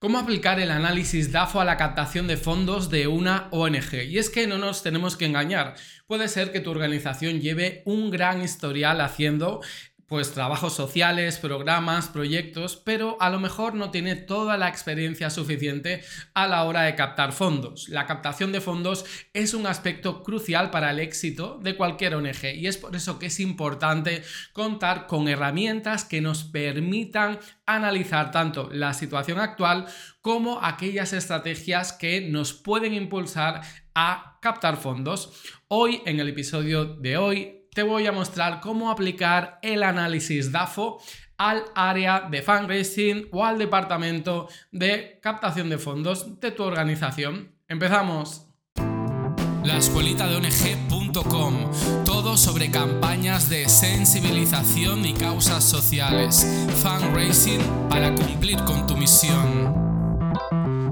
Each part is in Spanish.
¿Cómo aplicar el análisis DAFO a la captación de fondos de una ONG? Y es que no nos tenemos que engañar. Puede ser que tu organización lleve un gran historial haciendo pues trabajos sociales, programas, proyectos, pero a lo mejor no tiene toda la experiencia suficiente a la hora de captar fondos. La captación de fondos es un aspecto crucial para el éxito de cualquier ONG y es por eso que es importante contar con herramientas que nos permitan analizar tanto la situación actual como aquellas estrategias que nos pueden impulsar a captar fondos. Hoy, en el episodio de hoy, te voy a mostrar cómo aplicar el análisis DAFO al área de fundraising o al departamento de captación de fondos de tu organización. Empezamos. La escuelita de ONG.com, todo sobre campañas de sensibilización y causas sociales, fundraising para cumplir con tu misión.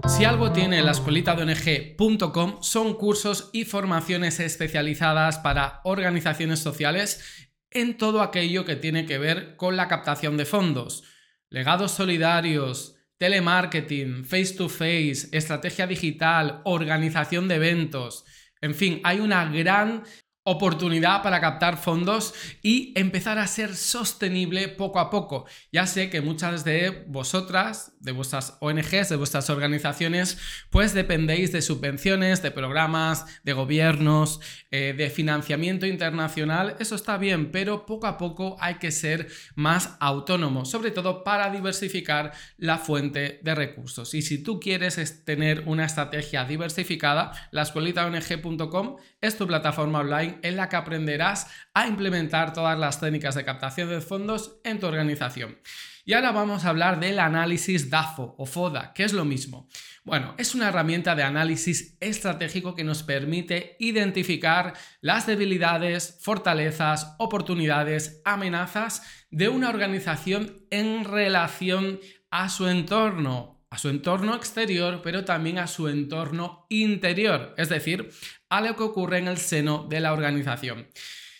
Si algo tiene la escuelita de ONG.com son cursos y formaciones especializadas para organizaciones sociales en todo aquello que tiene que ver con la captación de fondos, legados solidarios, telemarketing, face to face, estrategia digital, organización de eventos. En fin, hay una gran oportunidad para captar fondos y empezar a ser sostenible poco a poco. Ya sé que muchas de vosotras, de vuestras ONGs, de vuestras organizaciones, pues dependéis de subvenciones, de programas, de gobiernos, eh, de financiamiento internacional. Eso está bien, pero poco a poco hay que ser más autónomo, sobre todo para diversificar la fuente de recursos. Y si tú quieres tener una estrategia diversificada, la escuelitaong.com es tu plataforma online en la que aprenderás a implementar todas las técnicas de captación de fondos en tu organización. Y ahora vamos a hablar del análisis DAFO o FODA, que es lo mismo. Bueno, es una herramienta de análisis estratégico que nos permite identificar las debilidades, fortalezas, oportunidades, amenazas de una organización en relación a su entorno, a su entorno exterior, pero también a su entorno interior, es decir, a lo que ocurre en el seno de la organización.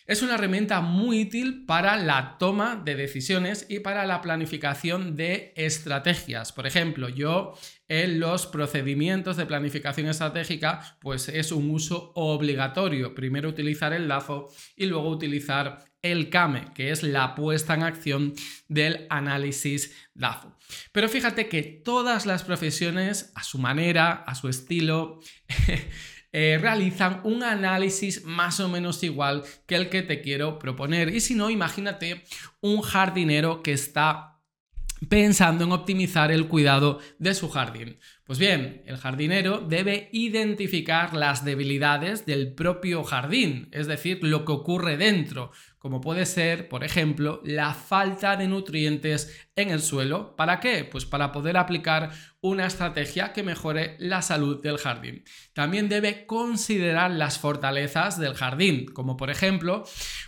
Es una herramienta muy útil para la toma de decisiones y para la planificación de estrategias. Por ejemplo, yo en los procedimientos de planificación estratégica, pues es un uso obligatorio. Primero utilizar el lazo y luego utilizar el CAME, que es la puesta en acción del análisis DAFO. Pero fíjate que todas las profesiones, a su manera, a su estilo, eh, realizan un análisis más o menos igual que el que te quiero proponer. Y si no, imagínate un jardinero que está pensando en optimizar el cuidado de su jardín. Pues bien, el jardinero debe identificar las debilidades del propio jardín, es decir, lo que ocurre dentro, como puede ser, por ejemplo, la falta de nutrientes en el suelo. ¿Para qué? Pues para poder aplicar una estrategia que mejore la salud del jardín. También debe considerar las fortalezas del jardín, como por ejemplo,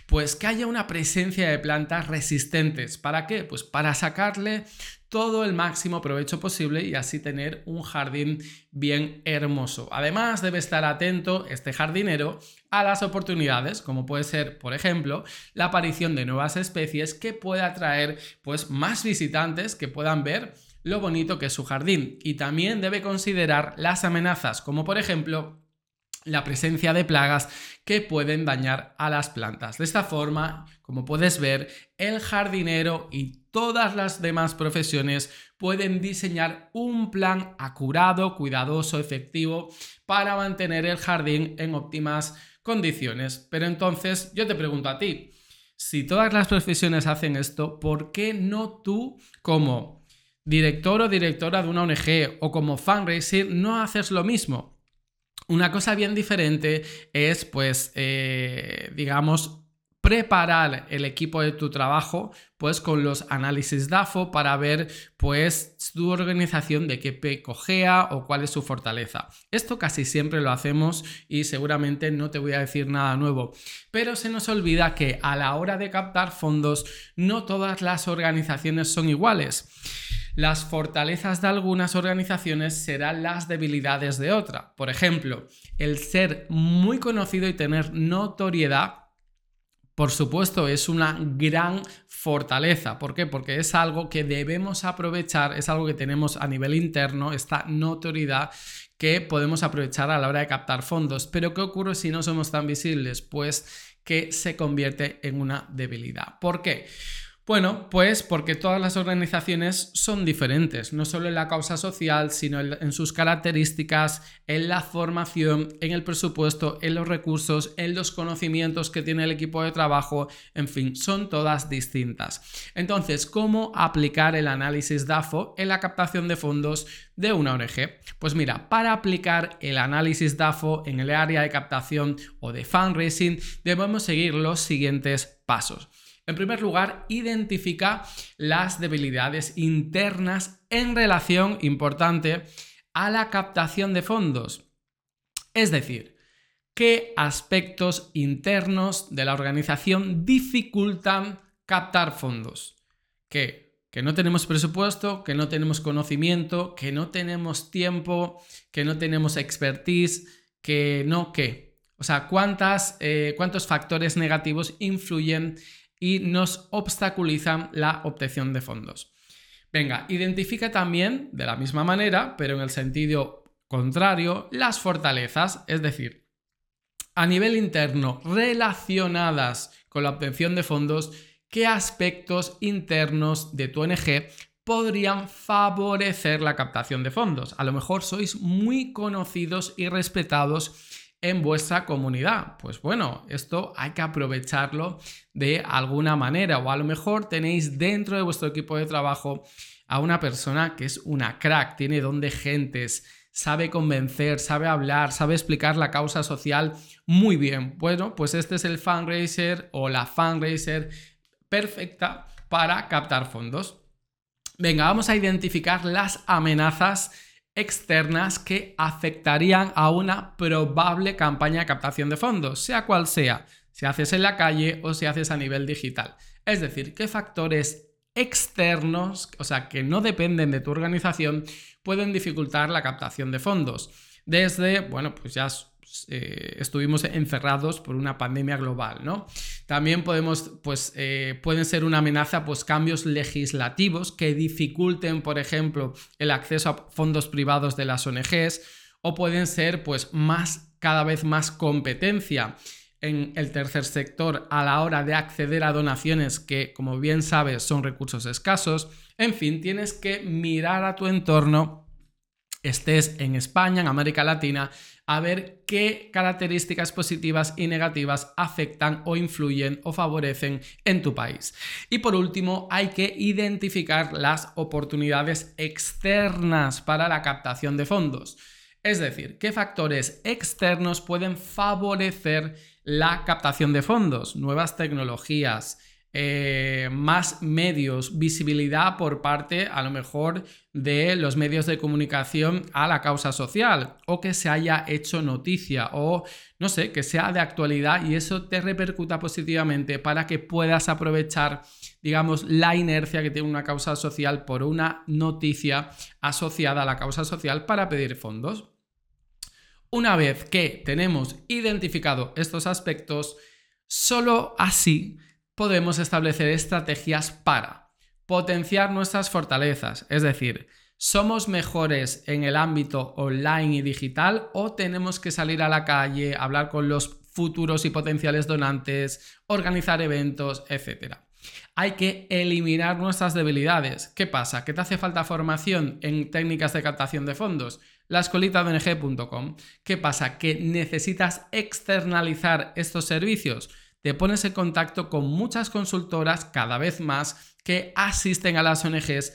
pues que haya una presencia de plantas resistentes. ¿Para qué? Pues para sacarle todo el máximo provecho posible y así tener un jardín bien hermoso. Además, debe estar atento este jardinero a las oportunidades, como puede ser, por ejemplo, la aparición de nuevas especies que pueda atraer pues más visitantes que puedan ver lo bonito que es su jardín y también debe considerar las amenazas, como por ejemplo la presencia de plagas que pueden dañar a las plantas. De esta forma, como puedes ver, el jardinero y todas las demás profesiones pueden diseñar un plan acurado, cuidadoso, efectivo para mantener el jardín en óptimas condiciones. Pero entonces yo te pregunto a ti, si todas las profesiones hacen esto, ¿por qué no tú como director o directora de una ONG o como fundraiser no haces lo mismo? Una cosa bien diferente es, pues, eh, digamos, preparar el equipo de tu trabajo pues con los análisis DAFO para ver pues tu organización de qué cojea o cuál es su fortaleza. Esto casi siempre lo hacemos y seguramente no te voy a decir nada nuevo, pero se nos olvida que a la hora de captar fondos no todas las organizaciones son iguales. Las fortalezas de algunas organizaciones serán las debilidades de otra. Por ejemplo, el ser muy conocido y tener notoriedad por supuesto, es una gran fortaleza. ¿Por qué? Porque es algo que debemos aprovechar, es algo que tenemos a nivel interno, esta notoriedad que podemos aprovechar a la hora de captar fondos. Pero ¿qué ocurre si no somos tan visibles? Pues que se convierte en una debilidad. ¿Por qué? Bueno, pues porque todas las organizaciones son diferentes, no solo en la causa social, sino en sus características, en la formación, en el presupuesto, en los recursos, en los conocimientos que tiene el equipo de trabajo, en fin, son todas distintas. Entonces, ¿cómo aplicar el análisis DAFO en la captación de fondos de una ONG? Pues mira, para aplicar el análisis DAFO en el área de captación o de fundraising, debemos seguir los siguientes pasos. En primer lugar, identifica las debilidades internas en relación, importante, a la captación de fondos. Es decir, qué aspectos internos de la organización dificultan captar fondos. Que, que no tenemos presupuesto, que no tenemos conocimiento, que no tenemos tiempo, que no tenemos expertise, que no, qué. O sea, ¿cuántas, eh, ¿cuántos factores negativos influyen y nos obstaculizan la obtención de fondos. Venga, identifica también, de la misma manera, pero en el sentido contrario, las fortalezas, es decir, a nivel interno relacionadas con la obtención de fondos, qué aspectos internos de tu ONG podrían favorecer la captación de fondos. A lo mejor sois muy conocidos y respetados en vuestra comunidad. Pues bueno, esto hay que aprovecharlo de alguna manera o a lo mejor tenéis dentro de vuestro equipo de trabajo a una persona que es una crack, tiene don de gentes, sabe convencer, sabe hablar, sabe explicar la causa social muy bien. Bueno, pues este es el fundraiser o la fundraiser perfecta para captar fondos. Venga, vamos a identificar las amenazas externas que afectarían a una probable campaña de captación de fondos, sea cual sea, si haces en la calle o si haces a nivel digital. Es decir, qué factores externos, o sea, que no dependen de tu organización, pueden dificultar la captación de fondos. Desde, bueno, pues ya eh, estuvimos encerrados por una pandemia global, ¿no? También podemos, pues, eh, pueden ser una amenaza, pues, cambios legislativos que dificulten, por ejemplo, el acceso a fondos privados de las ONGs, o pueden ser, pues, más, cada vez más competencia en el tercer sector a la hora de acceder a donaciones que, como bien sabes, son recursos escasos. En fin, tienes que mirar a tu entorno estés en España, en América Latina, a ver qué características positivas y negativas afectan o influyen o favorecen en tu país. Y por último, hay que identificar las oportunidades externas para la captación de fondos. Es decir, qué factores externos pueden favorecer la captación de fondos, nuevas tecnologías, eh, más medios, visibilidad por parte a lo mejor de los medios de comunicación a la causa social o que se haya hecho noticia o no sé, que sea de actualidad y eso te repercuta positivamente para que puedas aprovechar digamos la inercia que tiene una causa social por una noticia asociada a la causa social para pedir fondos. Una vez que tenemos identificado estos aspectos, solo así podemos establecer estrategias para potenciar nuestras fortalezas, es decir, ¿Somos mejores en el ámbito online y digital o tenemos que salir a la calle, hablar con los futuros y potenciales donantes, organizar eventos, etcétera? Hay que eliminar nuestras debilidades. ¿Qué pasa? ¿Que te hace falta formación en técnicas de captación de fondos? La escolitadng.com. ¿Qué pasa? ¿Que necesitas externalizar estos servicios? Te pones en contacto con muchas consultoras cada vez más que asisten a las ONGs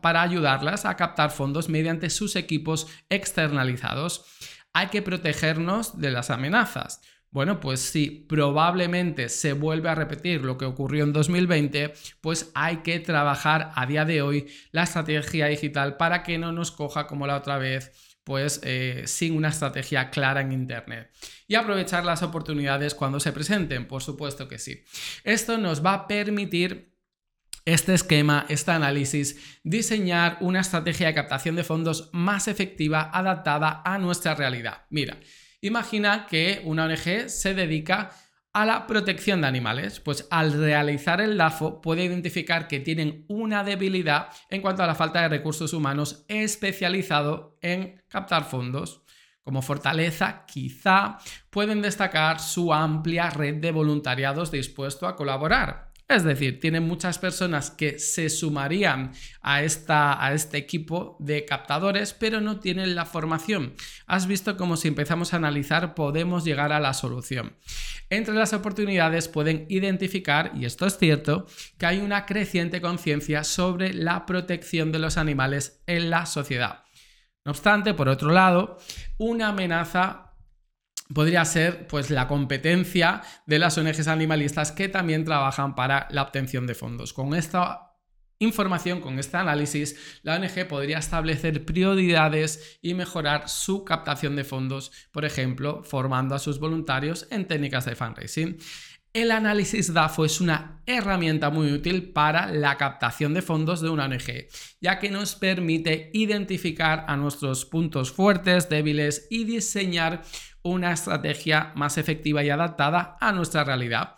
para ayudarlas a captar fondos mediante sus equipos externalizados. Hay que protegernos de las amenazas. Bueno, pues si probablemente se vuelve a repetir lo que ocurrió en 2020, pues hay que trabajar a día de hoy la estrategia digital para que no nos coja como la otra vez pues eh, sin una estrategia clara en Internet. Y aprovechar las oportunidades cuando se presenten, por supuesto que sí. Esto nos va a permitir este esquema, este análisis, diseñar una estrategia de captación de fondos más efectiva adaptada a nuestra realidad. Mira, imagina que una ONG se dedica a la protección de animales, pues al realizar el DAFO puede identificar que tienen una debilidad en cuanto a la falta de recursos humanos especializado en captar fondos. Como fortaleza, quizá pueden destacar su amplia red de voluntariados dispuestos a colaborar. Es decir, tienen muchas personas que se sumarían a, esta, a este equipo de captadores, pero no tienen la formación. Has visto cómo si empezamos a analizar podemos llegar a la solución. Entre las oportunidades pueden identificar, y esto es cierto, que hay una creciente conciencia sobre la protección de los animales en la sociedad. No obstante, por otro lado, una amenaza podría ser pues la competencia de las ONGs animalistas que también trabajan para la obtención de fondos. Con esta información, con este análisis, la ONG podría establecer prioridades y mejorar su captación de fondos, por ejemplo, formando a sus voluntarios en técnicas de fundraising. El análisis DAFO es una herramienta muy útil para la captación de fondos de una ONG, ya que nos permite identificar a nuestros puntos fuertes, débiles y diseñar una estrategia más efectiva y adaptada a nuestra realidad.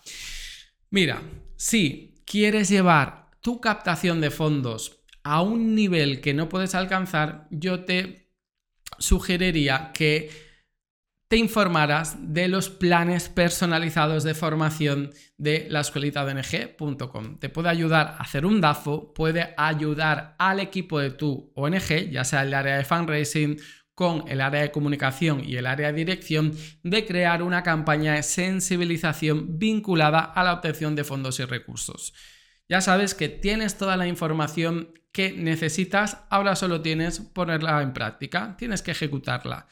Mira, si quieres llevar tu captación de fondos a un nivel que no puedes alcanzar, yo te sugeriría que te informarás de los planes personalizados de formación de la escuelita ONG.com. Te puede ayudar a hacer un DAFO, puede ayudar al equipo de tu ONG, ya sea el área de fundraising, con el área de comunicación y el área de dirección, de crear una campaña de sensibilización vinculada a la obtención de fondos y recursos. Ya sabes que tienes toda la información que necesitas, ahora solo tienes ponerla en práctica, tienes que ejecutarla.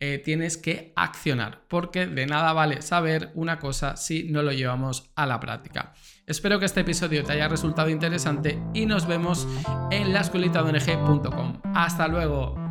Eh, tienes que accionar, porque de nada vale saber una cosa si no lo llevamos a la práctica. Espero que este episodio te haya resultado interesante y nos vemos en la Hasta luego.